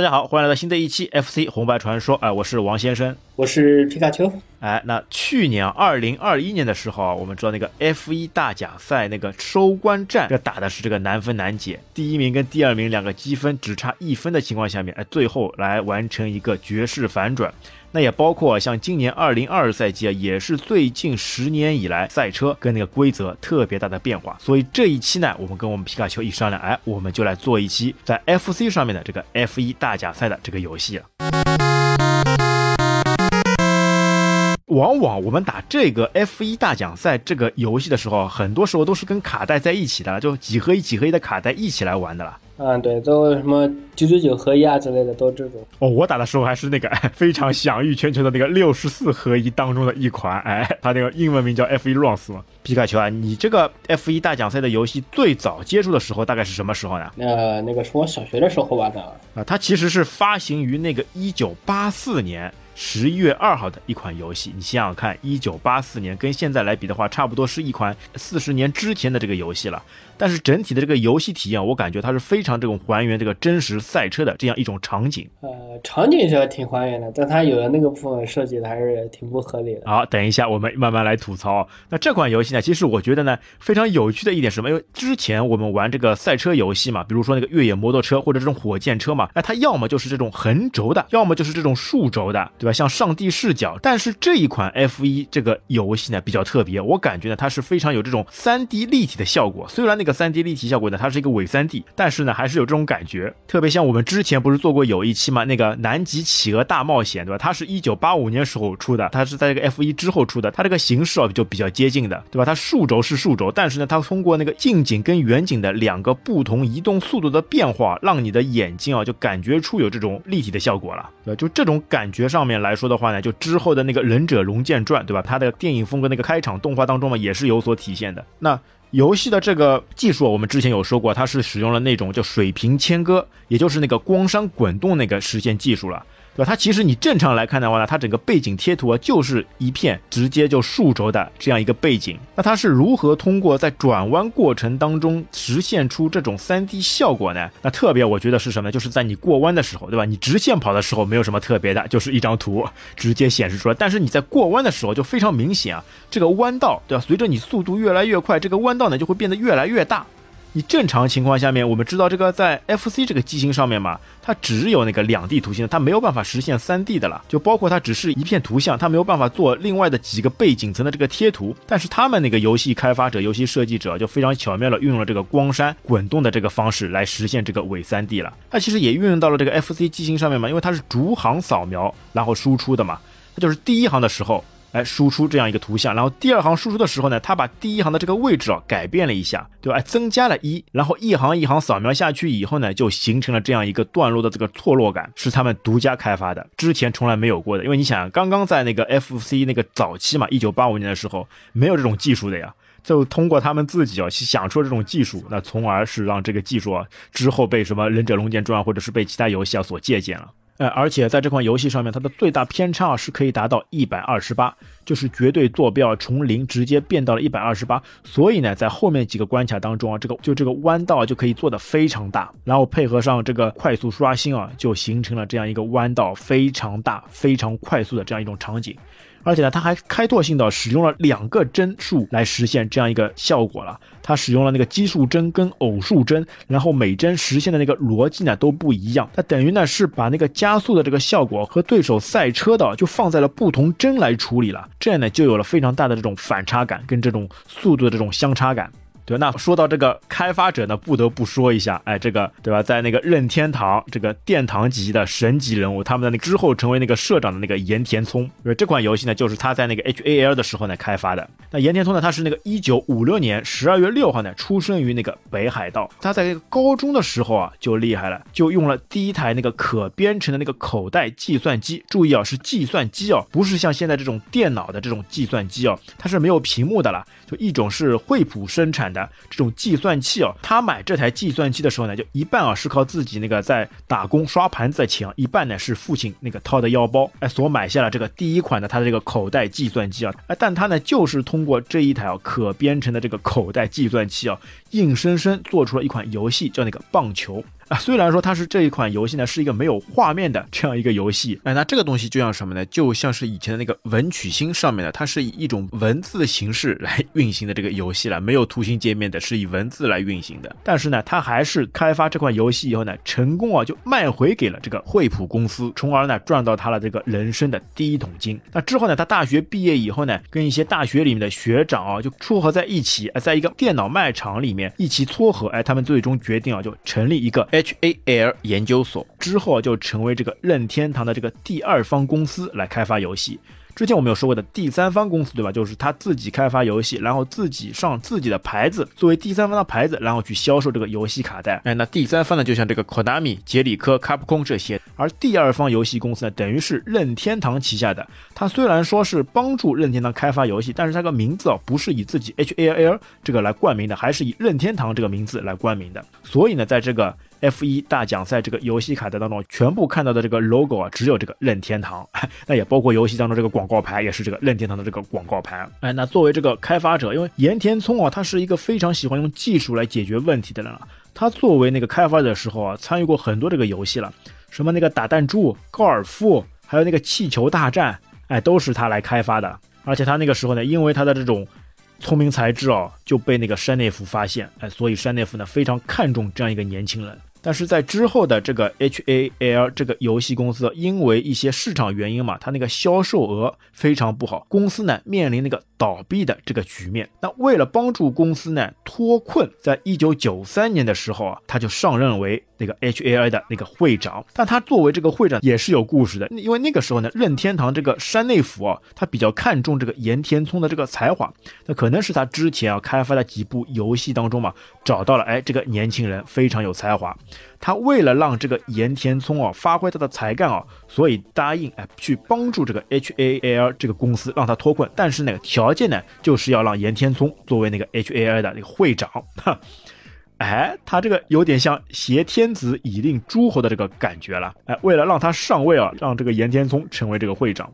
大家好，欢迎来到新的一期 FC 红白传说。哎，我是王先生，我是皮卡丘。哎，那去年二零二一年的时候啊，我们知道那个 F 一大奖赛那个收官战，这打的是这个难分难解，第一名跟第二名两个积分只差一分的情况下面，哎，最后来完成一个绝世反转。那也包括像今年二零二赛季啊，也是最近十年以来赛车跟那个规则特别大的变化。所以这一期呢，我们跟我们皮卡丘一商量，哎，我们就来做一期在 FC 上面的这个 F 一大奖赛的这个游戏了。往往我们打这个 F 一大奖赛这个游戏的时候，很多时候都是跟卡带在一起的，就几合一几合一的卡带一起来玩的了。嗯，对，都什么九九九合一啊之类的，都这种。哦，我打的时候还是那个 非常享誉全球的那个六十四合一当中的一款，哎，它那个英文名叫 F 一 Rose 嘛。皮卡丘啊，你这个 F 一大奖赛的游戏最早接触的时候大概是什么时候呢？那那个是我小学的时候玩的啊。它其实是发行于那个一九八四年。十一月二号的一款游戏，你想想看，一九八四年跟现在来比的话，差不多是一款四十年之前的这个游戏了。但是整体的这个游戏体验，我感觉它是非常这种还原这个真实赛车的这样一种场景。呃，场景是挺还原的，但它有的那个部分设计的还是挺不合理的。好，等一下我们慢慢来吐槽。那这款游戏呢，其实我觉得呢非常有趣的一点是什么？因为之前我们玩这个赛车游戏嘛，比如说那个越野摩托车或者这种火箭车嘛，那它要么就是这种横轴的，要么就是这种竖轴的，对吧？像上帝视角。但是这一款 F 一这个游戏呢比较特别，我感觉呢它是非常有这种三 D 立体的效果。虽然那个三 D 立体效果呢，它是一个伪三 D，但是呢，还是有这种感觉。特别像我们之前不是做过有一期嘛，那个《南极企鹅大冒险》，对吧？它是一九八五年时候出的，它是在这个 F 一之后出的，它这个形式啊就比较接近的，对吧？它竖轴是竖轴，但是呢，它通过那个近景跟远景的两个不同移动速度的变化，让你的眼睛啊就感觉出有这种立体的效果了，对吧？就这种感觉上面来说的话呢，就之后的那个《忍者龙剑传》，对吧？它的电影风格那个开场动画当中嘛，也是有所体现的。那游戏的这个技术，我们之前有说过，它是使用了那种叫水平切割，也就是那个光栅滚动那个实现技术了。对吧？它其实你正常来看的话呢，它整个背景贴图啊，就是一片直接就竖轴的这样一个背景。那它是如何通过在转弯过程当中实现出这种 3D 效果呢？那特别我觉得是什么？就是在你过弯的时候，对吧？你直线跑的时候没有什么特别的，就是一张图直接显示出来。但是你在过弯的时候就非常明显啊，这个弯道，对吧？随着你速度越来越快，这个弯道呢就会变得越来越大。你正常情况下面，我们知道这个在 FC 这个机型上面嘛，它只有那个两 D 图形，它没有办法实现三 D 的了。就包括它只是一片图像，它没有办法做另外的几个背景层的这个贴图。但是他们那个游戏开发者、游戏设计者就非常巧妙的运用了这个光栅滚动的这个方式来实现这个伪三 D 了。它其实也运用到了这个 FC 机型上面嘛，因为它是逐行扫描然后输出的嘛，它就是第一行的时候。来输出这样一个图像，然后第二行输出的时候呢，它把第一行的这个位置啊改变了一下，对吧？增加了一，然后一行一行扫描下去以后呢，就形成了这样一个段落的这个错落感，是他们独家开发的，之前从来没有过的。因为你想，刚刚在那个 FC 那个早期嘛，一九八五年的时候没有这种技术的呀，就通过他们自己啊想出了这种技术，那从而是让这个技术啊之后被什么《忍者龙剑传》或者是被其他游戏啊所借鉴了。呃，而且在这款游戏上面，它的最大偏差啊是可以达到一百二十八，就是绝对坐标从零直接变到了一百二十八。所以呢，在后面几个关卡当中啊，这个就这个弯道就可以做的非常大，然后配合上这个快速刷新啊，就形成了这样一个弯道非常大、非常快速的这样一种场景。而且呢，它还开拓性的使用了两个帧数来实现这样一个效果了。它使用了那个奇数帧跟偶数帧，然后每帧实现的那个逻辑呢都不一样。它等于呢是把那个加速的这个效果和对手赛车的就放在了不同帧来处理了，这样呢就有了非常大的这种反差感跟这种速度的这种相差感。对，那说到这个开发者呢，不得不说一下，哎，这个对吧，在那个任天堂这个殿堂级的神级人物，他们的那之后成为那个社长的那个岩田聪，因为这款游戏呢，就是他在那个 HAL 的时候呢开发的。那岩田聪呢，他是那个一九五六年十二月六号呢出生于那个北海道，他在高中的时候啊就厉害了，就用了第一台那个可编程的那个口袋计算机。注意啊，是计算机哦，不是像现在这种电脑的这种计算机哦，它是没有屏幕的了。就一种是惠普生产的这种计算器哦，他买这台计算器的时候呢，就一半啊是靠自己那个在打工刷盘子的钱，一半呢是父亲那个掏的腰包，哎，所买下了这个第一款的他的这个口袋计算机啊，哎，但他呢就是通过这一台啊可编程的这个口袋计算器啊，硬生生做出了一款游戏，叫那个棒球。啊，虽然说它是这一款游戏呢，是一个没有画面的这样一个游戏，哎，那这个东西就像什么呢？就像是以前的那个文曲星上面的，它是以一种文字形式来运行的这个游戏了，没有图形界面的，是以文字来运行的。但是呢，它还是开发这款游戏以后呢，成功啊，就卖回给了这个惠普公司，从而呢赚到他了这个人生的第一桶金。那之后呢，他大学毕业以后呢，跟一些大学里面的学长啊，就撮合在一起，在一个电脑卖场里面一起撮合，哎，他们最终决定啊，就成立一个。H A L 研究所之后就成为这个任天堂的这个第二方公司来开发游戏。之前我们有说过的第三方公司，对吧？就是他自己开发游戏，然后自己上自己的牌子作为第三方的牌子，然后去销售这个游戏卡带。哎，那第三方呢，就像这个 Konami、杰里科、卡普空这些。而第二方游戏公司呢，等于是任天堂旗下的。它虽然说是帮助任天堂开发游戏，但是它个名字啊，不是以自己 H A L 这个来冠名的，还是以任天堂这个名字来冠名的。所以呢，在这个 F 一大奖赛这个游戏卡带当中，全部看到的这个 logo 啊，只有这个任天堂，那也包括游戏当中这个广告牌，也是这个任天堂的这个广告牌。哎，那作为这个开发者，因为岩田聪啊，他是一个非常喜欢用技术来解决问题的人啊。他作为那个开发者的时候啊，参与过很多这个游戏了，什么那个打弹珠、高尔夫，还有那个气球大战，哎，都是他来开发的。而且他那个时候呢，因为他的这种聪明才智啊，就被那个山内福发现，哎，所以山内福呢非常看重这样一个年轻人。但是在之后的这个 H A L 这个游戏公司，因为一些市场原因嘛，它那个销售额非常不好，公司呢面临那个倒闭的这个局面。那为了帮助公司呢脱困，在一九九三年的时候啊，他就上任为那个 H A I 的那个会长。但他作为这个会长也是有故事的，因为那个时候呢，任天堂这个山内府啊，他比较看重这个岩田聪的这个才华，那可能是他之前啊开发的几部游戏当中嘛，找到了哎这个年轻人非常有才华。他为了让这个岩田聪啊发挥他的才干啊，所以答应哎去帮助这个 H A L 这个公司让他脱困，但是那个条件呢，就是要让岩田聪作为那个 H A L 的那个会长。哈，哎，他这个有点像挟天子以令诸侯的这个感觉了。哎，为了让他上位啊，让这个岩田聪成为这个会长。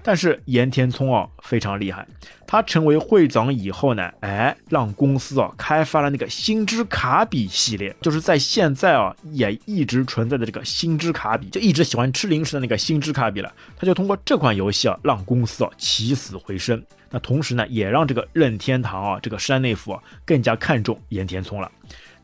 但是岩田聪啊非常厉害，他成为会长以后呢，哎，让公司啊开发了那个星之卡比系列，就是在现在啊也一直存在的这个星之卡比，就一直喜欢吃零食的那个星之卡比了。他就通过这款游戏啊，让公司啊起死回生。那同时呢，也让这个任天堂啊这个山内府啊更加看重岩田聪了。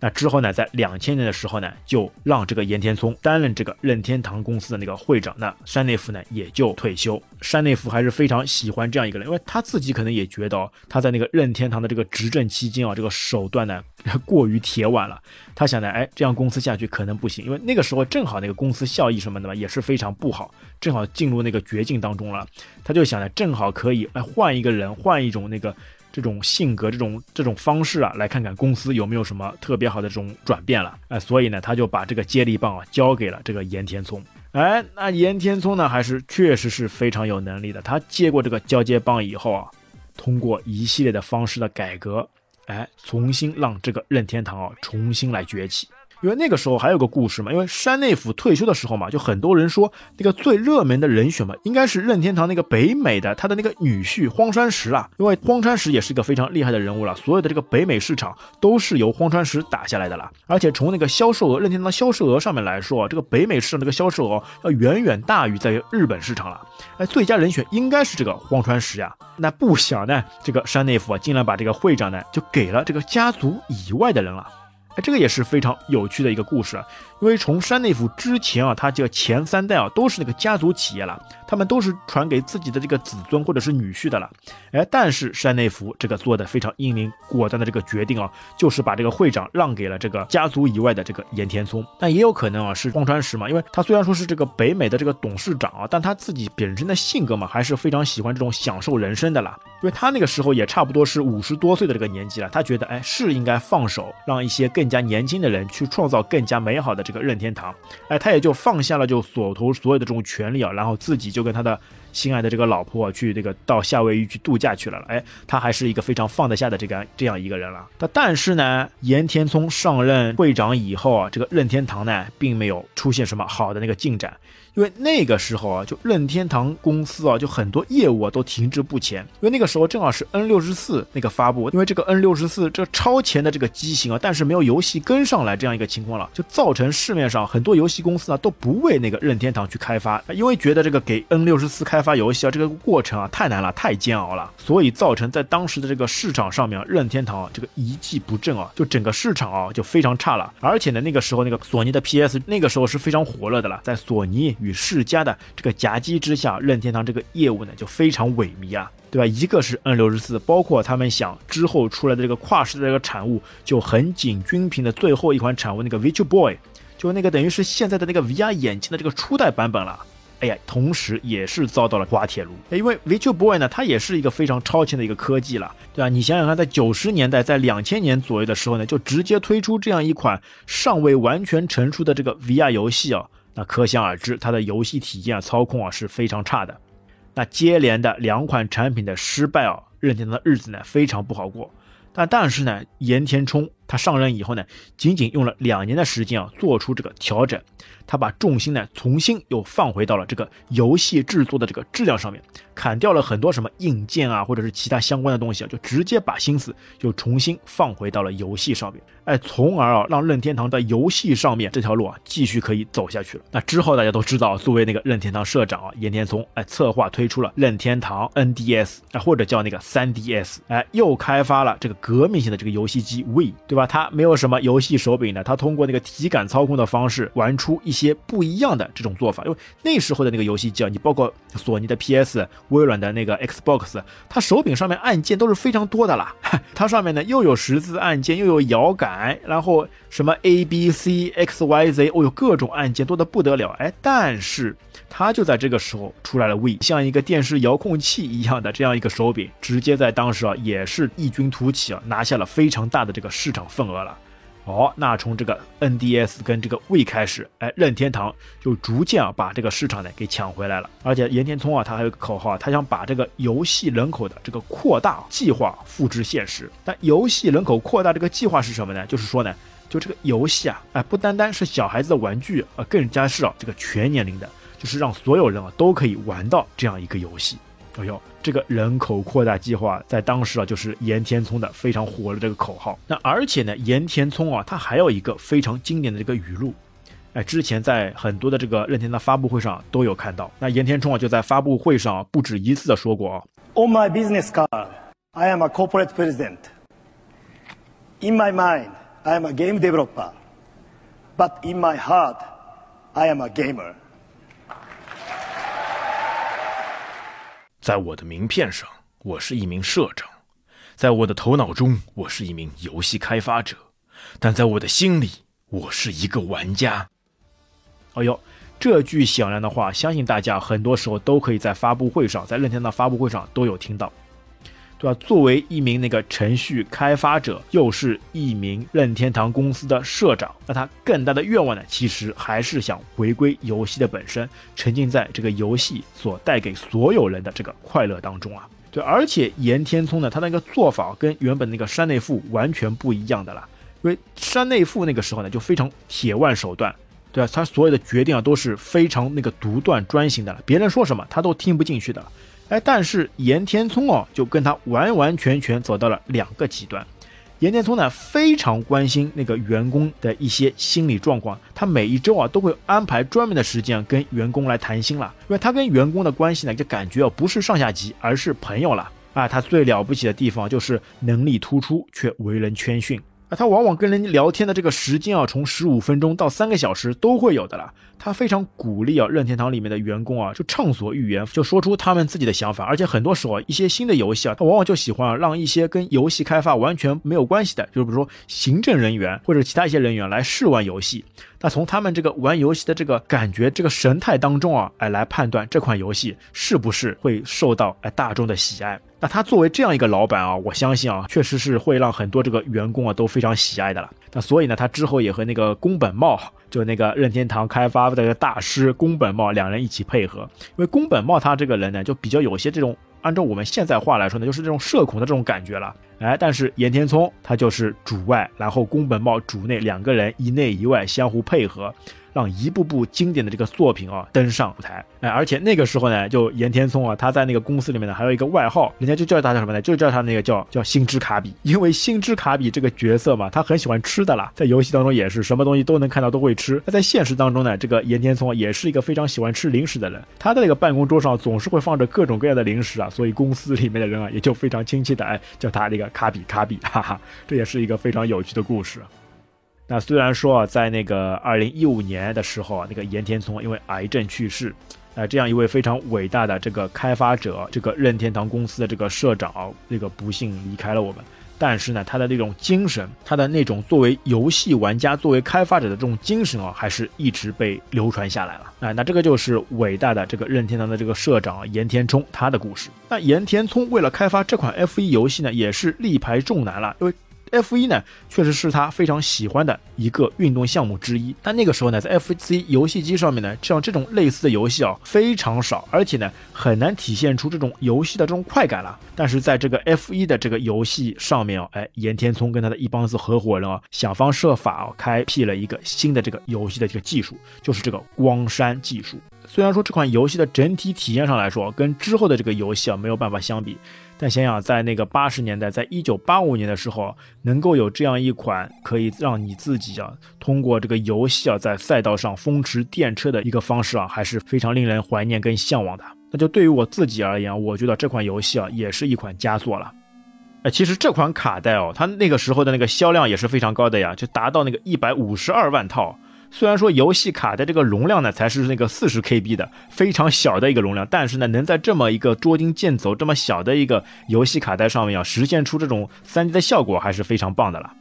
那之后呢，在两千年的时候呢，就让这个岩田聪担任这个任天堂公司的那个会长。那山内福呢也就退休。山内福还是非常喜欢这样一个人，因为他自己可能也觉得他在那个任天堂的这个执政期间啊，这个手段呢过于铁腕了。他想呢，哎，这样公司下去可能不行，因为那个时候正好那个公司效益什么的嘛也是非常不好，正好进入那个绝境当中了。他就想呢，正好可以哎换一个人，换一种那个。这种性格，这种这种方式啊，来看看公司有没有什么特别好的这种转变了。哎，所以呢，他就把这个接力棒啊交给了这个岩田聪。哎，那岩田聪呢，还是确实是非常有能力的。他接过这个交接棒以后啊，通过一系列的方式的改革，哎，重新让这个任天堂啊重新来崛起。因为那个时候还有个故事嘛，因为山内府退休的时候嘛，就很多人说那个最热门的人选嘛，应该是任天堂那个北美的他的那个女婿荒川石了。因为荒川石也是一个非常厉害的人物了，所有的这个北美市场都是由荒川石打下来的了。而且从那个销售额，任天堂销售额上面来说，这个北美市场这个销售额要远远大于在日本市场了。哎，最佳人选应该是这个荒川石呀。那不想呢，这个山内府啊，竟然把这个会长呢，就给了这个家族以外的人了。哎，这个也是非常有趣的一个故事啊。因为从山内府之前啊，他这个前三代啊都是那个家族企业了，他们都是传给自己的这个子孙或者是女婿的了。哎，但是山内府这个做的非常英明果断的这个决定啊，就是把这个会长让给了这个家族以外的这个岩田聪。但也有可能啊是荒川石嘛，因为他虽然说是这个北美的这个董事长啊，但他自己本身的性格嘛，还是非常喜欢这种享受人生的啦。因为他那个时候也差不多是五十多岁的这个年纪了，他觉得哎是应该放手，让一些更加年轻的人去创造更加美好的这个任天堂。哎，他也就放下了就所投所有的这种权利啊，然后自己就跟他的心爱的这个老婆去这个到夏威夷去度假去了了。哎，他还是一个非常放得下的这个这样一个人了。他但是呢，岩田聪上任会长以后啊，这个任天堂呢，并没有出现什么好的那个进展。因为那个时候啊，就任天堂公司啊，就很多业务啊都停滞不前。因为那个时候正好是 N 六十四那个发布，因为这个 N 六十四这超前的这个机型啊，但是没有游戏跟上来这样一个情况了，就造成市面上很多游戏公司呢都不为那个任天堂去开发，因为觉得这个给 N 六十四开发游戏啊这个过程啊太难了，太煎熬了，所以造成在当时的这个市场上面，任天堂啊这个一跻不振啊，就整个市场啊就非常差了。而且呢，那个时候那个索尼的 PS 那个时候是非常火热的了，在索尼与世嘉的这个夹击之下，任天堂这个业务呢就非常萎靡啊，对吧？一个是 N 六十四，包括他们想之后出来的这个跨时的这个产物，就横井军平的最后一款产物那个 Virtual Boy，就那个等于是现在的那个 VR 眼镜的这个初代版本了。哎呀，同时也是遭到了滑铁卢，因为 Virtual Boy 呢，它也是一个非常超前的一个科技了，对吧？你想想看，在九十年代，在两千年左右的时候呢，就直接推出这样一款尚未完全成熟的这个 VR 游戏啊。那可想而知，它的游戏体验啊、操控啊是非常差的。那接连的两款产品的失败啊，任天堂的日子呢非常不好过。但但是呢，岩田冲他上任以后呢，仅仅用了两年的时间啊，做出这个调整，他把重心呢重新又放回到了这个游戏制作的这个质量上面，砍掉了很多什么硬件啊，或者是其他相关的东西啊，就直接把心思又重新放回到了游戏上面。哎，从而啊，让任天堂在游戏上面这条路啊，继续可以走下去了。那之后大家都知道，作为那个任天堂社长啊，岩田聪哎，策划推出了任天堂 NDS 啊，或者叫那个 3DS，哎，又开发了这个革命性的这个游戏机 w 对吧？它没有什么游戏手柄的，它通过那个体感操控的方式玩出一些不一样的这种做法。因为那时候的那个游戏机啊，你包括索尼的 PS、微软的那个 Xbox，它手柄上面按键都是非常多的啦。它上面呢又有十字按键，又有摇杆。然后什么 A B C X Y Z，哦，有各种按键多的不得了。哎，但是它就在这个时候出来了 w 像一个电视遥控器一样的这样一个手柄，直接在当时啊也是异军突起啊，拿下了非常大的这个市场份额了。哦，那从这个 NDS 跟这个 We 开始，哎，任天堂就逐渐啊把这个市场呢给抢回来了。而且岩田聪啊，他还有个口号啊，他想把这个游戏人口的这个扩大计划复制现实。但游戏人口扩大这个计划是什么呢？就是说呢，就这个游戏啊，哎，不单单是小孩子的玩具啊，更加是啊这个全年龄的，就是让所有人啊都可以玩到这样一个游戏。哎呦，这个人口扩大计划在当时啊，就是岩田聪的非常火的这个口号。那而且呢，岩田聪啊，他还有一个非常经典的这个语录，哎，之前在很多的这个任天堂发布会上都有看到。那岩田聪啊，就在发布会上不止一次的说过啊：“On my business card, I am a corporate president. In my mind, I am a game developer. But in my heart, I am a gamer.” 在我的名片上，我是一名社长；在我的头脑中，我是一名游戏开发者；但在我的心里，我是一个玩家。哎呦，这句响亮的话，相信大家很多时候都可以在发布会上，在任天堂发布会上都有听到。对吧？作为一名那个程序开发者，又是一名任天堂公司的社长，那他更大的愿望呢，其实还是想回归游戏的本身，沉浸在这个游戏所带给所有人的这个快乐当中啊。对，而且岩田聪呢，他那个做法跟原本那个山内富完全不一样的啦。因为山内富那个时候呢，就非常铁腕手段，对吧？他所有的决定啊，都是非常那个独断专行的了，别人说什么他都听不进去的。哎，但是岩田聪哦，就跟他完完全全走到了两个极端。岩田聪呢，非常关心那个员工的一些心理状况，他每一周啊都会安排专门的时间跟员工来谈心了，因为他跟员工的关系呢，就感觉哦不是上下级，而是朋友了。啊，他最了不起的地方就是能力突出，却为人谦逊。啊，他往往跟人聊天的这个时间啊，从十五分钟到三个小时都会有的啦。他非常鼓励啊，任天堂里面的员工啊，就畅所欲言，就说出他们自己的想法。而且很多时候啊，一些新的游戏啊，他往往就喜欢啊，让一些跟游戏开发完全没有关系的，就是比如说行政人员或者其他一些人员来试玩游戏。那从他们这个玩游戏的这个感觉、这个神态当中啊，哎，来判断这款游戏是不是会受到哎大众的喜爱。那他作为这样一个老板啊，我相信啊，确实是会让很多这个员工啊都非常喜爱的了。那所以呢，他之后也和那个宫本茂，就那个任天堂开发的这个大师宫本茂两人一起配合。因为宫本茂他这个人呢，就比较有些这种，按照我们现在话来说呢，就是这种社恐的这种感觉了。哎，但是岩田聪他就是主外，然后宫本茂主内，两个人一内一外相互配合。让一部部经典的这个作品啊登上舞台，哎，而且那个时候呢，就岩田聪啊，他在那个公司里面呢，还有一个外号，人家就叫他叫什么呢？就叫他那个叫叫星之卡比，因为星之卡比这个角色嘛，他很喜欢吃的啦，在游戏当中也是什么东西都能看到，都会吃。那在现实当中呢，这个岩田聪也是一个非常喜欢吃零食的人，他的那个办公桌上总是会放着各种各样的零食啊，所以公司里面的人啊，也就非常亲切的哎叫他那个卡比卡比，哈哈，这也是一个非常有趣的故事。那虽然说啊，在那个二零一五年的时候啊，那个岩田聪因为癌症去世，呃，这样一位非常伟大的这个开发者，这个任天堂公司的这个社长，那个不幸离开了我们。但是呢，他的那种精神，他的那种作为游戏玩家、作为开发者的这种精神啊，还是一直被流传下来了。啊，那这个就是伟大的这个任天堂的这个社长岩田聪他的故事。那岩田聪为了开发这款 F 一游戏呢，也是力排众难了，因为。F 一呢，确实是他非常喜欢的一个运动项目之一。但那个时候呢，在 FC 游戏机上面呢，像这种类似的游戏啊非常少，而且呢很难体现出这种游戏的这种快感了。但是在这个 F 一的这个游戏上面哦，哎，岩田聪跟他的一帮子合伙人啊，想方设法哦，开辟了一个新的这个游戏的这个技术，就是这个光栅技术。虽然说这款游戏的整体体验上来说，跟之后的这个游戏啊没有办法相比。但想想，在那个八十年代，在一九八五年的时候，能够有这样一款可以让你自己啊，通过这个游戏啊，在赛道上风驰电掣的一个方式啊，还是非常令人怀念跟向往的。那就对于我自己而言，我觉得这款游戏啊，也是一款佳作了。哎，其实这款卡带哦，它那个时候的那个销量也是非常高的呀，就达到那个一百五十二万套。虽然说游戏卡的这个容量呢才是那个四十 KB 的非常小的一个容量，但是呢能在这么一个捉襟见肘、这么小的一个游戏卡带上面啊实现出这种 3D 的效果，还是非常棒的了。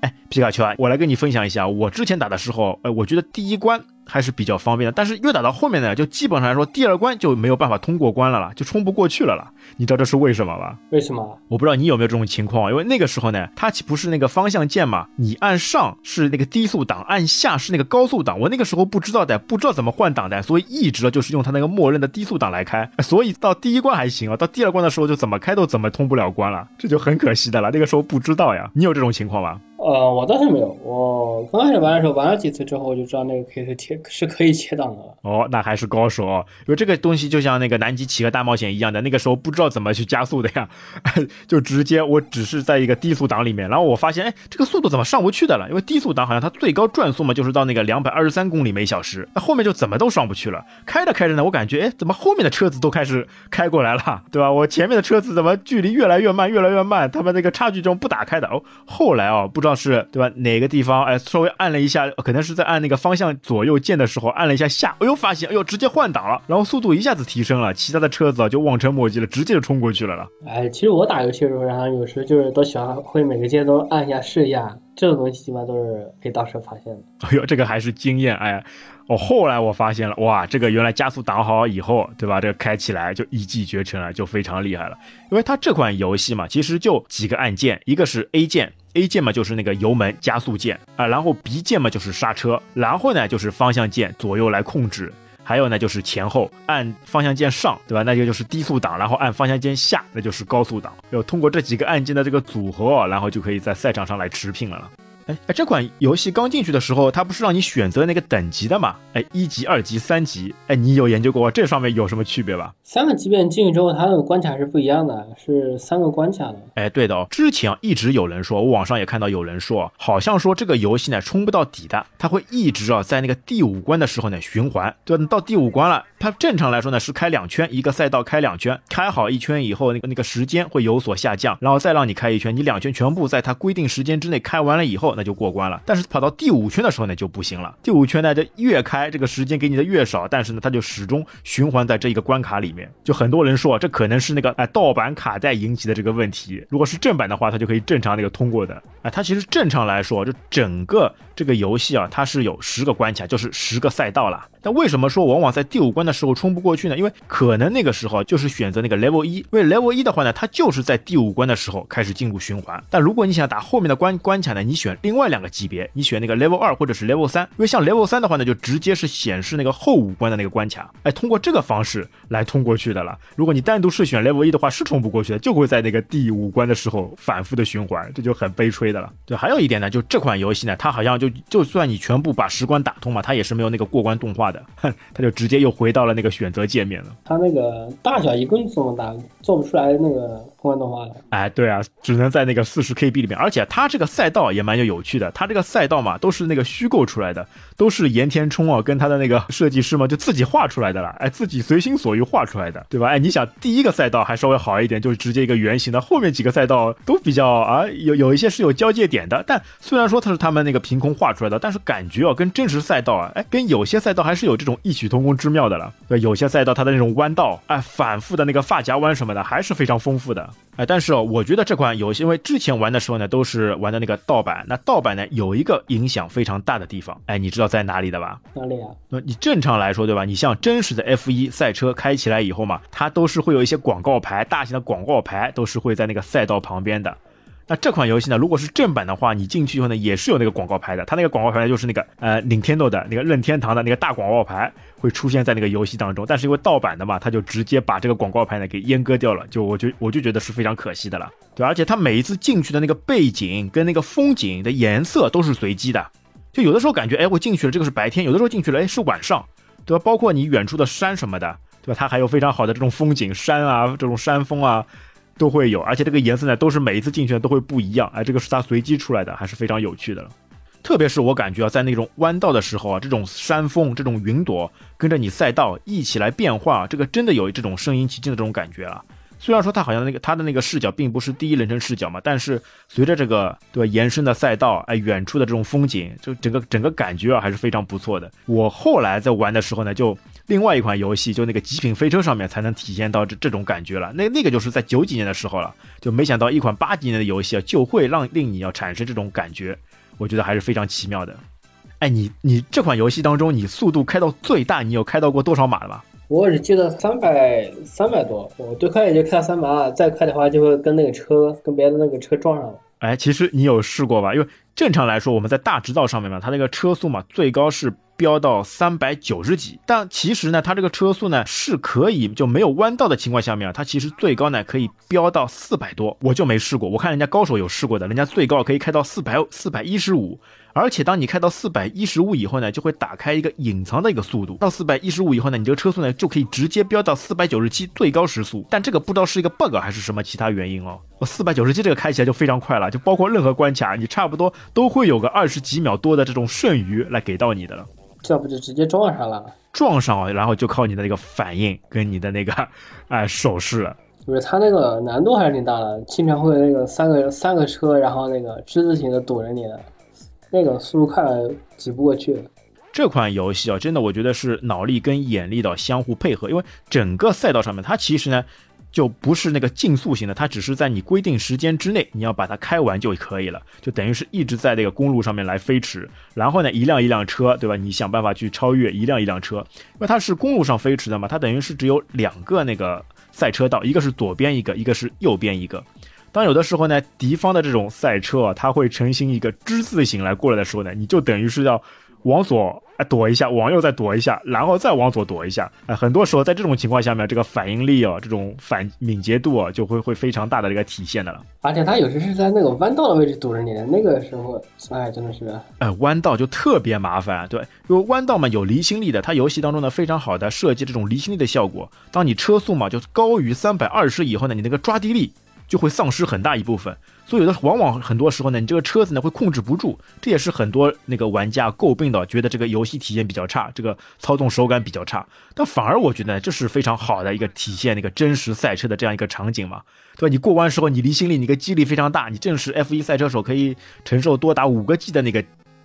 哎，皮卡丘啊，我来跟你分享一下，我之前打的时候，呃，我觉得第一关。还是比较方便的，但是越打到后面呢，就基本上来说，第二关就没有办法通过关了啦，就冲不过去了啦。你知道这是为什么吗？为什么？我不知道你有没有这种情况，因为那个时候呢，它岂不是那个方向键嘛？你按上是那个低速档，按下是那个高速档。我那个时候不知道的，不知道怎么换挡的，所以一直就是用它那个默认的低速档来开。所以到第一关还行啊，到第二关的时候就怎么开都怎么通不了关了，这就很可惜的了。那个时候不知道呀，你有这种情况吗？呃，我倒是没有。我刚开始玩的时候，玩了几次之后，我就知道那个可以是切，是可以切档的了。哦，那还是高手哦。因为这个东西就像那个南极企鹅大冒险一样的，那个时候不知道怎么去加速的呀，就直接我只是在一个低速档里面，然后我发现，哎，这个速度怎么上不去的了？因为低速档好像它最高转速嘛，就是到那个两百二十三公里每小时，那后面就怎么都上不去了。开着开着呢，我感觉，哎，怎么后面的车子都开始开过来了，对吧？我前面的车子怎么距离越来越慢，越来越慢？他们那个差距中不打开的哦。后来哦，不知道是对吧？哪哪个地方哎，稍微按了一下，可能是在按那个方向左右键的时候按了一下下，哎呦发现哎呦直接换挡了，然后速度一下子提升了，其他的车子啊就望尘莫及了，直接就冲过去了了。哎，其实我打游戏的时候，然后有时就是都喜欢会每个键都按一下试一下，这种东西基本上都是可以当时发现的。哎呦，这个还是经验哎。我后来我发现了，哇，这个原来加速挡好以后，对吧？这个开起来就一骑绝尘了，就非常厉害了。因为它这款游戏嘛，其实就几个按键，一个是 A 键，A 键嘛就是那个油门加速键啊，然后 B 键嘛就是刹车，然后呢就是方向键左右来控制，还有呢就是前后按方向键上，对吧？那就就是低速档，然后按方向键下，那就是高速档。要通过这几个按键的这个组合，然后就可以在赛场上来持平了。哎哎，这款游戏刚进去的时候，它不是让你选择那个等级的嘛？哎，一级、二级、三级，哎，你有研究过这上面有什么区别吧？三个级别进去之后，它的关卡是不一样的，是三个关卡的。哎，对的哦，之前一直有人说，我网上也看到有人说，好像说这个游戏呢冲不到底的，它会一直啊在那个第五关的时候呢循环，对吧？到第五关了，它正常来说呢是开两圈，一个赛道开两圈，开好一圈以后，那个那个时间会有所下降，然后再让你开一圈，你两圈全部在它规定时间之内开完了以后。那就过关了。但是跑到第五圈的时候呢，就不行了。第五圈呢，就越开这个时间给你的越少，但是呢，它就始终循环在这一个关卡里面。就很多人说，这可能是那个哎盗版卡带引起的这个问题。如果是正版的话，它就可以正常那个通过的。哎，它其实正常来说，就整个这个游戏啊，它是有十个关卡，就是十个赛道了。但为什么说往往在第五关的时候冲不过去呢？因为可能那个时候就是选择那个 level 一，因为 level 一的话呢，它就是在第五关的时候开始进入循环。但如果你想打后面的关关卡呢，你选另外两个级别，你选那个 level 二或者是 level 三，因为像 level 三的话呢，就直接是显示那个后五关的那个关卡，哎，通过这个方式来通过去的了。如果你单独是选 level 一的话，是冲不过去的，就会在那个第五关的时候反复的循环，这就很悲催的了。对，还有一点呢，就这款游戏呢，它好像就就算你全部把十关打通嘛，它也是没有那个过关动画的，哼，它就。直接又回到了那个选择界面了。它那个大小一共这么大，做不出来那个。关动画了，哎，对啊，只能在那个四十 KB 里面，而且它这个赛道也蛮有有趣的，它这个赛道嘛，都是那个虚构出来的，都是岩田冲啊跟他的那个设计师嘛就自己画出来的了，哎，自己随心所欲画出来的，对吧？哎，你想第一个赛道还稍微好一点，就是直接一个圆形的，后面几个赛道都比较啊，有有一些是有交界点的，但虽然说它是他们那个凭空画出来的，但是感觉啊跟真实赛道啊，哎，跟有些赛道还是有这种异曲同工之妙的了。对，有些赛道它的那种弯道，哎，反复的那个发夹弯什么的，还是非常丰富的。哎，但是哦，我觉得这款游戏，因为之前玩的时候呢，都是玩的那个盗版。那盗版呢，有一个影响非常大的地方，哎，你知道在哪里的吧？哪里啊？那你正常来说，对吧？你像真实的 F 一赛车开起来以后嘛，它都是会有一些广告牌，大型的广告牌都是会在那个赛道旁边的。那这款游戏呢，如果是正版的话，你进去以后呢，也是有那个广告牌的。它那个广告牌，就是那个呃，Nintendo 的那个任天堂的那个大广告牌会出现在那个游戏当中。但是因为盗版的嘛，它就直接把这个广告牌呢给阉割掉了。就我就我就觉得是非常可惜的了。对，而且它每一次进去的那个背景跟那个风景的颜色都是随机的。就有的时候感觉哎，我进去了，这个是白天；有的时候进去了，哎，是晚上，对吧？包括你远处的山什么的，对吧？它还有非常好的这种风景，山啊，这种山峰啊。都会有，而且这个颜色呢，都是每一次进去都会不一样，哎，这个是它随机出来的，还是非常有趣的。特别是我感觉啊，在那种弯道的时候啊，这种山峰、这种云朵跟着你赛道一起来变化，这个真的有这种身临其境的这种感觉啊。虽然说它好像那个它的那个视角并不是第一人称视角嘛，但是随着这个对延伸的赛道，哎，远处的这种风景，就整个整个感觉啊还是非常不错的。我后来在玩的时候呢，就另外一款游戏，就那个极品飞车上面才能体现到这这种感觉了。那那个就是在九几年的时候了，就没想到一款八几年的游戏啊，就会让令你要产生这种感觉，我觉得还是非常奇妙的。哎，你你这款游戏当中，你速度开到最大，你有开到过多少码了吧？我只记得三百三百多，我最快也就开到三百二，再快的话就会跟那个车跟别的那个车撞上了。哎，其实你有试过吧？因为正常来说，我们在大直道上面嘛，它那个车速嘛，最高是飙到三百九十几。但其实呢，它这个车速呢是可以就没有弯道的情况下面，它其实最高呢可以飙到四百多。我就没试过，我看人家高手有试过的，人家最高可以开到四百四百一十五。而且当你开到四百一十五以后呢，就会打开一个隐藏的一个速度。到四百一十五以后呢，你这个车速呢就可以直接飙到四百九十七最高时速。但这个不知道是一个 bug 还是什么其他原因哦。我四百九十七这个开起来就非常快了，就包括任何关卡，你差不多都会有个二十几秒多的这种剩余来给到你的了。这不就直接撞上了？撞上，然后就靠你的那个反应跟你的那个 哎手势了。不是，它那个难度还是挺大的，经常会那个三个三个车，然后那个之字形的堵着你的。那个速度快挤不过去。这款游戏啊，真的我觉得是脑力跟眼力的相互配合，因为整个赛道上面它其实呢就不是那个竞速型的，它只是在你规定时间之内你要把它开完就可以了，就等于是一直在那个公路上面来飞驰，然后呢一辆一辆车，对吧？你想办法去超越一辆一辆车，因为它是公路上飞驰的嘛，它等于是只有两个那个赛车道，一个是左边一个，一个是右边一个。当有的时候呢，敌方的这种赛车啊，它会成型一个之字形来过来的时候呢，你就等于是要往左哎躲一下，往右再躲一下，然后再往左躲一下。啊，很多时候在这种情况下面，这个反应力啊，这种反敏捷度啊，就会会非常大的这个体现的了。而且它有时是在那个弯道的位置堵着你的，那个时候，哎，真的是，哎，弯道就特别麻烦，对，因为弯道嘛有离心力的，它游戏当中呢非常好的设计这种离心力的效果。当你车速嘛就高于三百二十以后呢，你那个抓地力。就会丧失很大一部分。所以有的往往很多时候呢，你这个车子呢会控制不住，这也是很多那个玩家诟病的，觉得这个游戏体验比较差，这个操纵手感比较差。但反而我觉得这是非常好的一个体现那个真实赛车的这样一个场景嘛，对吧？你过弯时候你离心力，你个激励非常大，你正是 F1 赛车手可以承受多达五个 G 的那个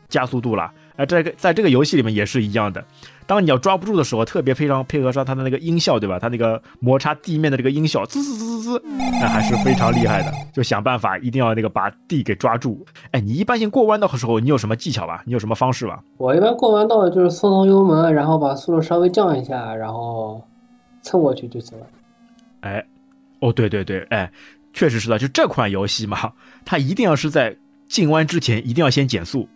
加速度了。哎，这个在这个游戏里面也是一样的。当你要抓不住的时候，特别非常配合上它的那个音效，对吧？它那个摩擦地面的这个音效，滋滋滋滋滋，那还是非常厉害的。就想办法一定要那个把地给抓住。哎，你一般性过弯道的时候，你有什么技巧吧？你有什么方式吧？我一般过弯道就是松松油门，然后把速度稍微降一下，然后蹭过去就行了。哎，哦，对对对，哎，确实是的。就这款游戏嘛，它一定要是在进弯之前一定要先减速。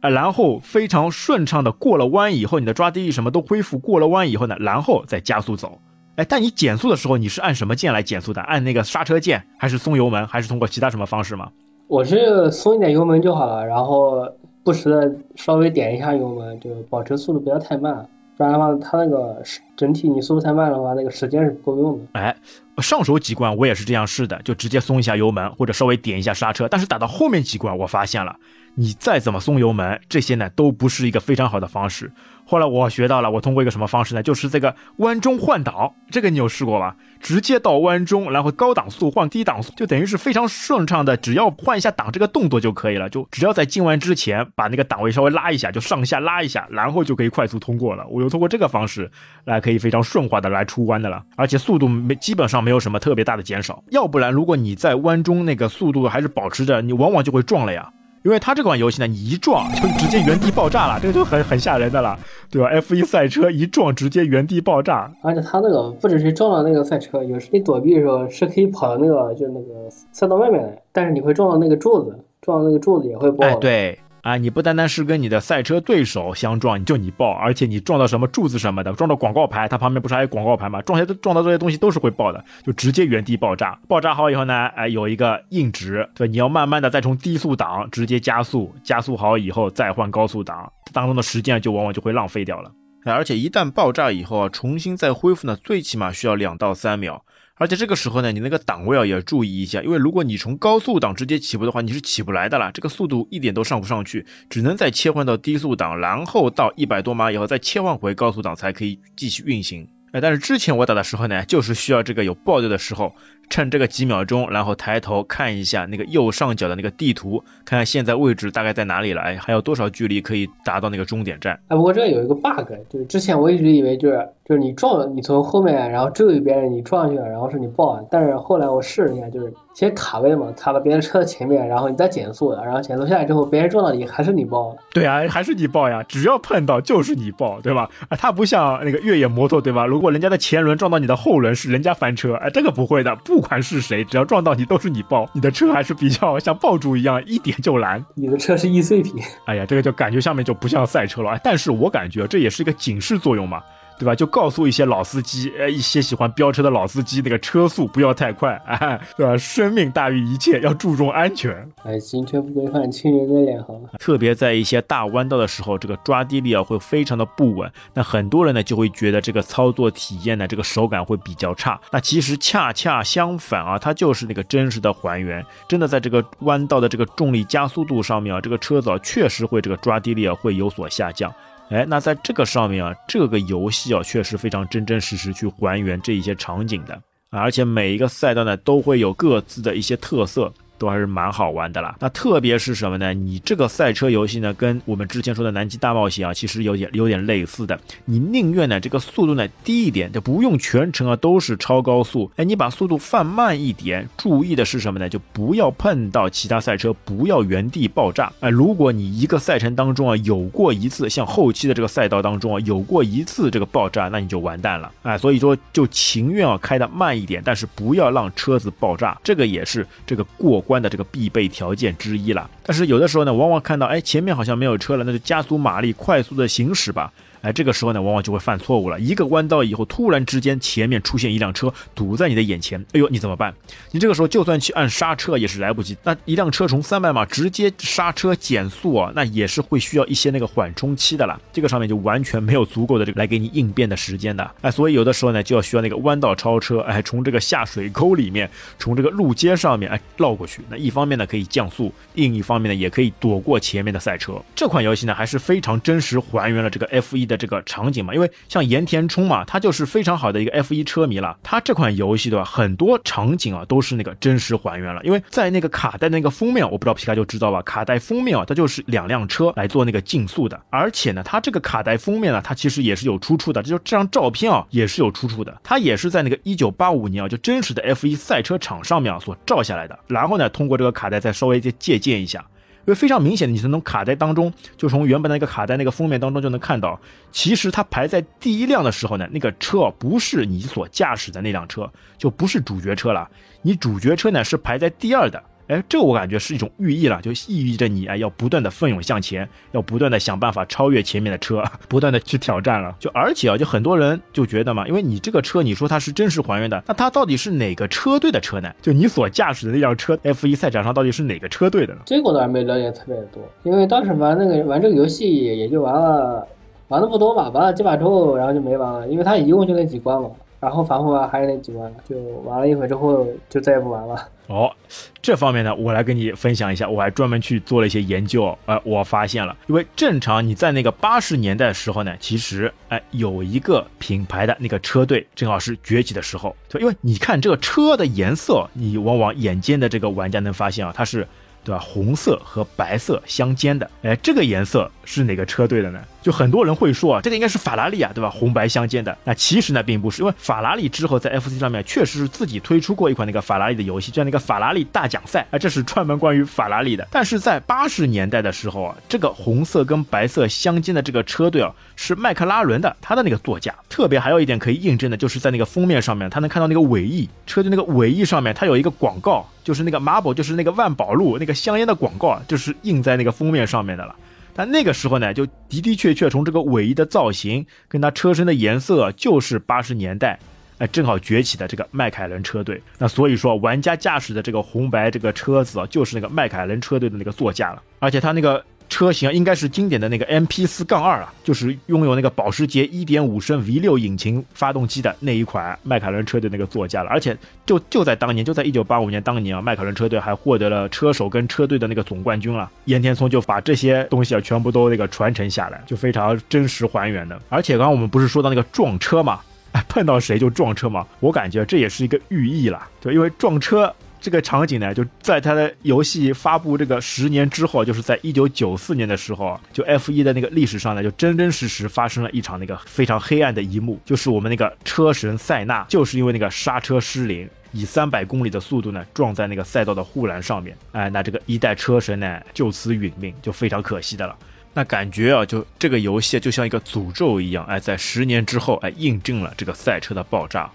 啊，然后非常顺畅的过了弯以后，你的抓地力什么都恢复。过了弯以后呢，然后再加速走。哎，但你减速的时候，你是按什么键来减速的？按那个刹车键，还是松油门，还是通过其他什么方式吗？我是松一点油门就好了，然后不时的稍微点一下油门，就保持速度不要太慢，不然的话，它那个整体你速度太慢的话，那个时间是不够用的。哎，上手几关我也是这样试的，就直接松一下油门或者稍微点一下刹车。但是打到后面几关，我发现了。你再怎么松油门，这些呢都不是一个非常好的方式。后来我学到了，我通过一个什么方式呢？就是这个弯中换挡，这个你有试过吧？直接到弯中，然后高档速换低档速，就等于是非常顺畅的，只要换一下挡这个动作就可以了。就只要在进弯之前把那个档位稍微拉一下，就上下拉一下，然后就可以快速通过了。我又通过这个方式来可以非常顺滑的来出弯的了，而且速度没基本上没有什么特别大的减少。要不然，如果你在弯中那个速度还是保持着，你往往就会撞了呀。因为它这款游戏呢，你一撞就直接原地爆炸了，这个就很很吓人的了，对吧？F1 赛车一撞直接原地爆炸，而且它那个不只是撞到那个赛车，有时你躲避的时候是可以跑到那个就是那个赛道外面来，但是你会撞到那个柱子，撞到那个柱子也会爆。哎，对。啊，你不单单是跟你的赛车对手相撞，你就你爆，而且你撞到什么柱子什么的，撞到广告牌，它旁边不是还有广告牌吗？撞下撞到这些东西都是会爆的，就直接原地爆炸。爆炸好以后呢，哎，有一个硬直，对，你要慢慢的再从低速档直接加速，加速好以后再换高速档，当中的时间就往往就会浪费掉了。而且一旦爆炸以后啊，重新再恢复呢，最起码需要两到三秒。而且这个时候呢，你那个档位啊也要注意一下，因为如果你从高速档直接起步的话，你是起不来的啦，这个速度一点都上不上去，只能再切换到低速档，然后到一百多码以后再切换回高速档才可以继续运行。哎，但是之前我打的时候呢，就是需要这个有爆掉的时候。趁这个几秒钟，然后抬头看一下那个右上角的那个地图，看看现在位置大概在哪里了，哎，还有多少距离可以达到那个终点站？哎，不过这有一个 bug，就是之前我一直以为就是就是你撞，你从后面然后追别人，你撞上去了，然后是你爆，但是后来我试了一下，就是先卡位嘛，卡到别人车的前面，然后你再减速，然后减速下来之后，别人撞到你还是你爆。对啊，还是你爆呀，只要碰到就是你爆，对吧？啊，它不像那个越野摩托，对吧？如果人家的前轮撞到你的后轮，是人家翻车，哎，这个不会的，不。不管是谁，只要撞到你，都是你爆。你的车还是比较像爆竹一样，一点就燃。你的车是易碎品。哎呀，这个就感觉下面就不像赛车了。但是我感觉这也是一个警示作用嘛。对吧？就告诉一些老司机，呃，一些喜欢飙车的老司机，那个车速不要太快，哎，对吧？生命大于一切，要注重安全。哎，行车不规范，亲人的脸红。特别在一些大弯道的时候，这个抓地力啊会非常的不稳。那很多人呢就会觉得这个操作体验呢，这个手感会比较差。那其实恰恰相反啊，它就是那个真实的还原。真的在这个弯道的这个重力加速度上面啊，这个车子啊确实会这个抓地力啊会有所下降。哎，那在这个上面啊，这个游戏啊，确实非常真真实实去还原这一些场景的，而且每一个赛道呢，都会有各自的一些特色。都还是蛮好玩的啦。那特别是什么呢？你这个赛车游戏呢，跟我们之前说的南极大冒险啊，其实有点有点类似的。你宁愿呢这个速度呢低一点，就不用全程啊都是超高速。哎，你把速度放慢一点，注意的是什么呢？就不要碰到其他赛车，不要原地爆炸。哎，如果你一个赛程当中啊有过一次，像后期的这个赛道当中啊有过一次这个爆炸，那你就完蛋了。哎，所以说就情愿啊开的慢一点，但是不要让车子爆炸。这个也是这个过。关的这个必备条件之一了，但是有的时候呢，往往看到哎前面好像没有车了，那就加速马力，快速的行驶吧。哎，这个时候呢，往往就会犯错误了。一个弯道以后，突然之间前面出现一辆车堵在你的眼前，哎呦，你怎么办？你这个时候就算去按刹车也是来不及。那一辆车从三百码直接刹车减速啊，那也是会需要一些那个缓冲期的啦。这个上面就完全没有足够的这个来给你应变的时间的。哎，所以有的时候呢，就要需要那个弯道超车，哎，从这个下水沟里面，从这个路肩上面哎绕过去。那一方面呢可以降速，另一方面呢也可以躲过前面的赛车。这款游戏呢还是非常真实还原了这个 F1 的这个场景嘛，因为像岩田冲嘛，他就是非常好的一个 F1 车迷了。他这款游戏对吧，很多场景啊都是那个真实还原了。因为在那个卡带那个封面，我不知道皮卡就知道吧，卡带封面啊，它就是两辆车来做那个竞速的。而且呢，它这个卡带封面呢，它其实也是有出处的，就这张照片啊也是有出处的。它也是在那个一九八五年啊，就真实的 F1 赛车场上面所照下来的。然后呢，通过这个卡带再稍微再借鉴一下。因为非常明显的，你从卡在当中，就从原本的那个卡在那个封面当中就能看到，其实它排在第一辆的时候呢，那个车不是你所驾驶的那辆车，就不是主角车了。你主角车呢是排在第二的。哎，这我感觉是一种寓意了，就寓意着你哎要不断的奋勇向前，要不断的想办法超越前面的车，不断的去挑战了。就而且啊，就很多人就觉得嘛，因为你这个车你说它是真实还原的，那它到底是哪个车队的车呢？就你所驾驶的那辆车，F1 赛场上到底是哪个车队的呢？这个我倒是没了解特别多，因为当时玩那个玩这个游戏也就玩了玩的不多吧，玩了几把之后，然后就没玩了，因为它一共就那几关嘛。然后反复玩还是那几关，就玩了一会之后就再也不玩了。哦，这方面呢，我来跟你分享一下，我还专门去做了一些研究。呃，我发现了，因为正常你在那个八十年代的时候呢，其实哎有一个品牌的那个车队正好是崛起的时候，就因为你看这个车的颜色，你往往眼尖的这个玩家能发现啊，它是。对吧？红色和白色相间的，哎，这个颜色是哪个车队的呢？就很多人会说啊，这个应该是法拉利啊，对吧？红白相间的。那其实呢，并不是，因为法拉利之后在 FC 上面确实是自己推出过一款那个法拉利的游戏，叫那个法拉利大奖赛啊，这是专门关于法拉利的。但是在八十年代的时候啊，这个红色跟白色相间的这个车队啊，是迈克拉伦的，他的那个座驾。特别还有一点可以印证的，就是在那个封面上面，他能看到那个尾翼车队那个尾翼上面，它有一个广告。就是那个 Marble，就是那个万宝路那个香烟的广告啊，就是印在那个封面上面的了。但那个时候呢，就的的确确从这个尾翼的造型跟它车身的颜色，就是八十年代哎正好崛起的这个迈凯伦车队。那所以说，玩家驾驶的这个红白这个车子啊，就是那个迈凯伦车队的那个座驾了。而且它那个。车型应该是经典的那个 MP 四杠二啊，就是拥有那个保时捷1.5升 V6 引擎发动机的那一款迈凯伦车队那个座驾了。而且就就在当年，就在1985年当年啊，迈凯伦车队还获得了车手跟车队的那个总冠军了。岩田聪就把这些东西啊全部都那个传承下来，就非常真实还原的。而且刚刚我们不是说到那个撞车嘛，碰到谁就撞车嘛，我感觉这也是一个寓意了，对，因为撞车。这个场景呢，就在它的游戏发布这个十年之后，就是在一九九四年的时候，就 F 一的那个历史上呢，就真真实实发生了一场那个非常黑暗的一幕，就是我们那个车神塞纳，就是因为那个刹车失灵，以三百公里的速度呢撞在那个赛道的护栏上面，哎，那这个一代车神呢就此殒命，就非常可惜的了。那感觉啊，就这个游戏就像一个诅咒一样，哎，在十年之后，哎，印证了这个赛车的爆炸。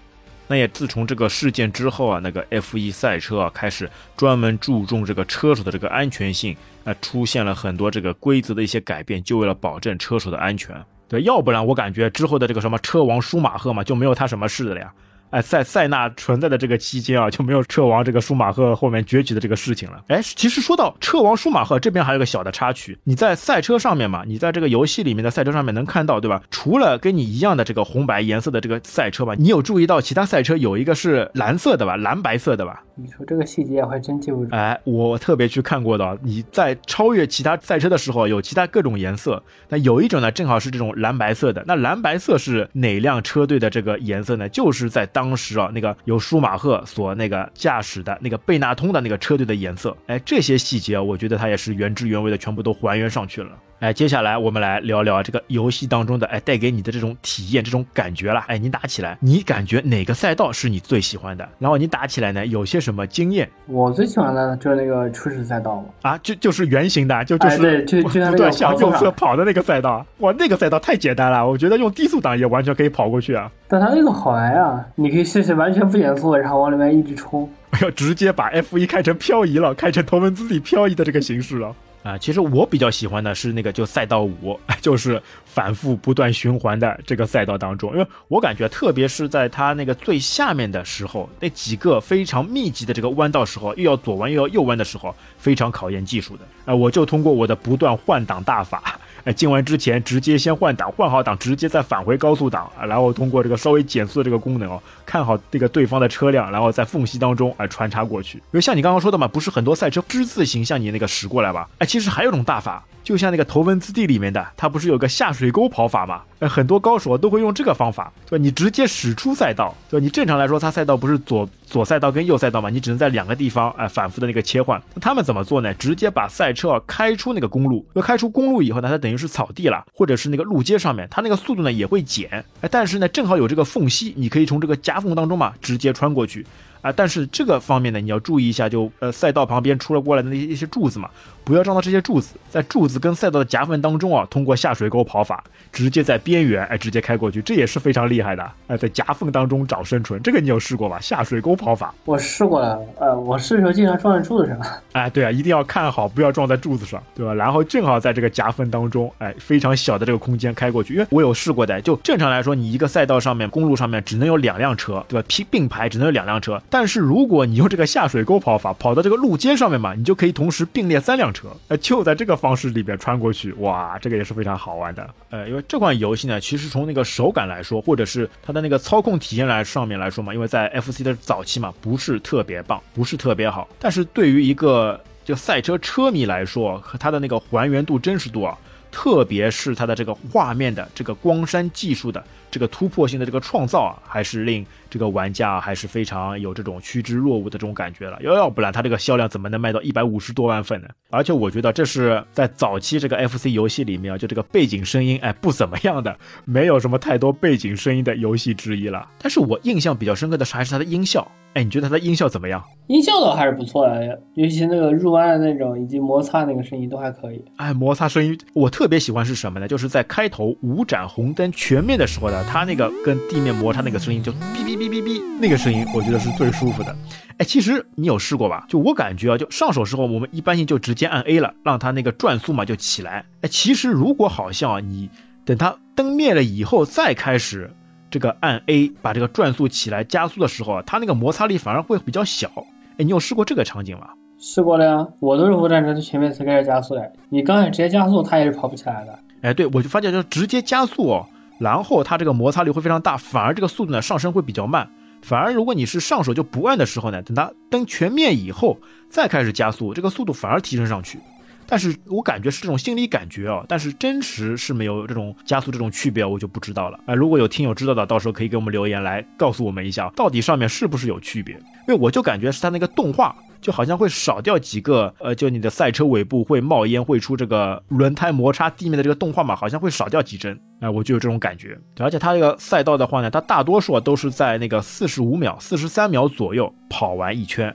那也自从这个事件之后啊，那个 F1 赛车啊开始专门注重这个车手的这个安全性，啊，出现了很多这个规则的一些改变，就为了保证车手的安全。对，要不然我感觉之后的这个什么车王舒马赫嘛，就没有他什么事了呀。哎，在塞纳存在的这个期间啊，就没有车王这个舒马赫后面崛起的这个事情了。哎，其实说到车王舒马赫这边还有个小的插曲，你在赛车上面嘛，你在这个游戏里面的赛车上面能看到，对吧？除了跟你一样的这个红白颜色的这个赛车吧，你有注意到其他赛车有一个是蓝色的吧，蓝白色的吧？你说这个细节我还真记不住。哎，我特别去看过的，你在超越其他赛车的时候有其他各种颜色，那有一种呢正好是这种蓝白色的。那蓝白色是哪辆车队的这个颜色呢？就是在当时啊那个。由舒马赫所那个驾驶的那个贝纳通的那个车队的颜色，哎，这些细节啊，我觉得它也是原汁原味的，全部都还原上去了。哎，接下来我们来聊聊这个游戏当中的哎带给你的这种体验、这种感觉了。哎，你打起来，你感觉哪个赛道是你最喜欢的？然后你打起来呢，有些什么经验？我最喜欢的就是那个初始赛道嘛。啊，就就是圆形的，就就是就就不断向右侧跑的那个赛道。哇，那个赛道太简单了，我觉得用低速档也完全可以跑过去啊。但它那个好玩啊，你可以试试完全不减速，然后往里面一直冲。要直接把 F 一开成漂移了，开成头文字 D 漂移的这个形式了。啊，其实我比较喜欢的是那个就赛道五，就是反复不断循环的这个赛道当中，因为我感觉特别是在它那个最下面的时候，那几个非常密集的这个弯道时候，又要左弯又要右弯的时候，非常考验技术的。啊，我就通过我的不断换挡大法。哎，进弯之前直接先换挡，换好挡，直接再返回高速档，然后通过这个稍微减速的这个功能哦，看好这个对方的车辆，然后在缝隙当中哎穿插过去。因为像你刚刚说的嘛，不是很多赛车之字形向你那个驶过来吧？哎，其实还有种大法。就像那个头文字 D 里面的，它不是有个下水沟跑法吗？呃，很多高手都会用这个方法，对吧？你直接驶出赛道，对吧？你正常来说，它赛道不是左左赛道跟右赛道嘛？你只能在两个地方哎反复的那个切换。那他们怎么做呢？直接把赛车开出那个公路，那开出公路以后呢，它等于是草地了，或者是那个路街上面，它那个速度呢也会减，哎，但是呢正好有这个缝隙，你可以从这个夹缝当中嘛直接穿过去。啊，但是这个方面呢，你要注意一下，就呃赛道旁边出了过来的那些一些柱子嘛，不要撞到这些柱子，在柱子跟赛道的夹缝当中啊，通过下水沟跑法，直接在边缘哎直接开过去，这也是非常厉害的。哎，在夹缝当中找生存，这个你有试过吧？下水沟跑法，我试过了。呃，我试的时候经常撞在柱子上。哎，对啊，一定要看好，不要撞在柱子上，对吧？然后正好在这个夹缝当中，哎，非常小的这个空间开过去，因为我有试过的。就正常来说，你一个赛道上面，公路上面只能有两辆车，对吧？并并排只能有两辆车，但是如果你用这个下水沟跑法跑到这个路肩上面嘛，你就可以同时并列三辆车，车呃，就在这个方式里边穿过去，哇，这个也是非常好玩的。呃，因为这款游戏呢，其实从那个手感来说，或者是它的那个操控体验来上面来说嘛，因为在 FC 的早期嘛，不是特别棒，不是特别好。但是对于一个就赛车车迷来说，和它的那个还原度、真实度啊。特别是它的这个画面的这个光栅技术的这个突破性的这个创造啊，还是令这个玩家还是非常有这种趋之若鹜的这种感觉了。要要不然它这个销量怎么能卖到一百五十多万份呢？而且我觉得这是在早期这个 FC 游戏里面啊，就这个背景声音哎不怎么样的，没有什么太多背景声音的游戏之一了。但是我印象比较深刻的是还是它的音效。哎，你觉得它的音效怎么样？音效倒还是不错的，尤其那个入弯的那种以及摩擦那个声音都还可以。哎，摩擦声音我特别喜欢是什么呢？就是在开头五盏红灯全灭的时候呢，它那个跟地面摩擦那个声音就哔哔哔哔哔，那个声音我觉得是最舒服的。哎，其实你有试过吧？就我感觉啊，就上手时候我们一般性就直接按 A 了，让它那个转速嘛就起来。哎，其实如果好像啊，你等它灯灭了以后再开始。这个按 A 把这个转速起来加速的时候啊，它那个摩擦力反而会比较小。哎，你有试过这个场景吗？试过了呀，我都是无战车前面才开始加速的。你刚才直接加速，它也是跑不起来的。哎，对，我就发现就直接加速，然后它这个摩擦力会非常大，反而这个速度呢上升会比较慢。反而如果你是上手就不按的时候呢，等它灯全灭以后再开始加速，这个速度反而提升上去。但是我感觉是这种心理感觉啊，但是真实是没有这种加速这种区别，我就不知道了啊。如果有听友知道的，到时候可以给我们留言来告诉我们一下，到底上面是不是有区别？因为我就感觉是它那个动画就好像会少掉几个，呃，就你的赛车尾部会冒烟，会出这个轮胎摩擦地面的这个动画嘛，好像会少掉几帧，哎，我就有这种感觉。而且它这个赛道的话呢，它大多数都是在那个四十五秒、四十三秒左右跑完一圈。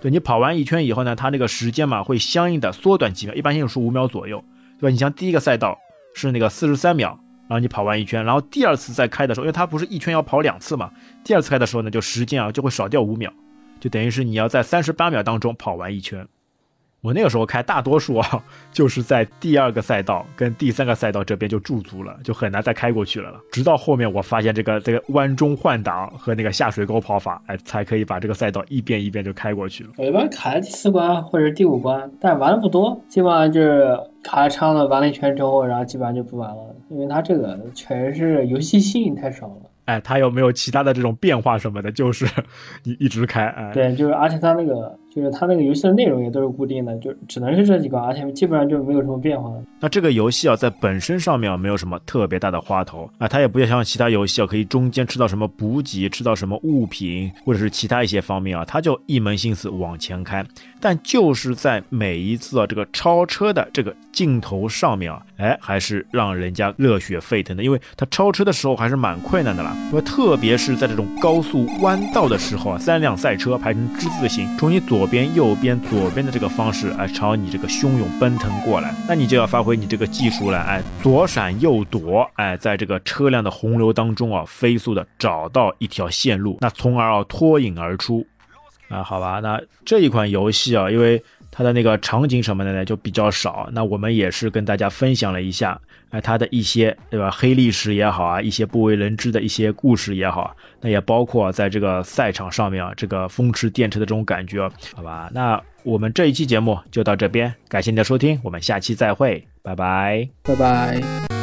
对你跑完一圈以后呢，它那个时间嘛会相应的缩短几秒，一般性是五秒左右，对吧？你像第一个赛道是那个四十三秒，然后你跑完一圈，然后第二次再开的时候，因为它不是一圈要跑两次嘛，第二次开的时候呢，就时间啊就会少掉五秒，就等于是你要在三十八秒当中跑完一圈。我那个时候开，大多数啊，就是在第二个赛道跟第三个赛道这边就驻足了，就很难再开过去了了。直到后面我发现这个这个弯中换挡和那个下水沟跑法，哎，才可以把这个赛道一遍一遍就开过去了。我一般卡在第四关或者第五关，但玩的不多，基本上就是卡在枪了，玩了一圈之后，然后基本上就不玩了，因为它这个确实是游戏性太少了。哎，它有没有其他的这种变化什么的？就是你 一直开，哎，对，就是而且它那个。就是它那个游戏的内容也都是固定的，就只能是这几个，而且基本上就没有什么变化。那这个游戏啊，在本身上面啊，没有什么特别大的花头啊，它也不像其他游戏啊，可以中间吃到什么补给，吃到什么物品，或者是其他一些方面啊，它就一门心思往前开。但就是在每一次啊这个超车的这个镜头上面啊，哎，还是让人家热血沸腾的，因为它超车的时候还是蛮困难的啦。因为特别是在这种高速弯道的时候啊，三辆赛车排成之字形，从你左。边、右边、左边的这个方式，哎，朝你这个汹涌奔腾过来，那你就要发挥你这个技术了，哎，左闪右躲，哎，在这个车辆的洪流当中啊，飞速的找到一条线路，那从而啊脱颖而出，啊，好吧，那这一款游戏啊，因为。它的那个场景什么的呢就比较少。那我们也是跟大家分享了一下，哎，它的一些对吧黑历史也好啊，一些不为人知的一些故事也好，那也包括在这个赛场上面啊，这个风驰电掣的这种感觉，好吧？那我们这一期节目就到这边，感谢你的收听，我们下期再会，拜拜，拜拜。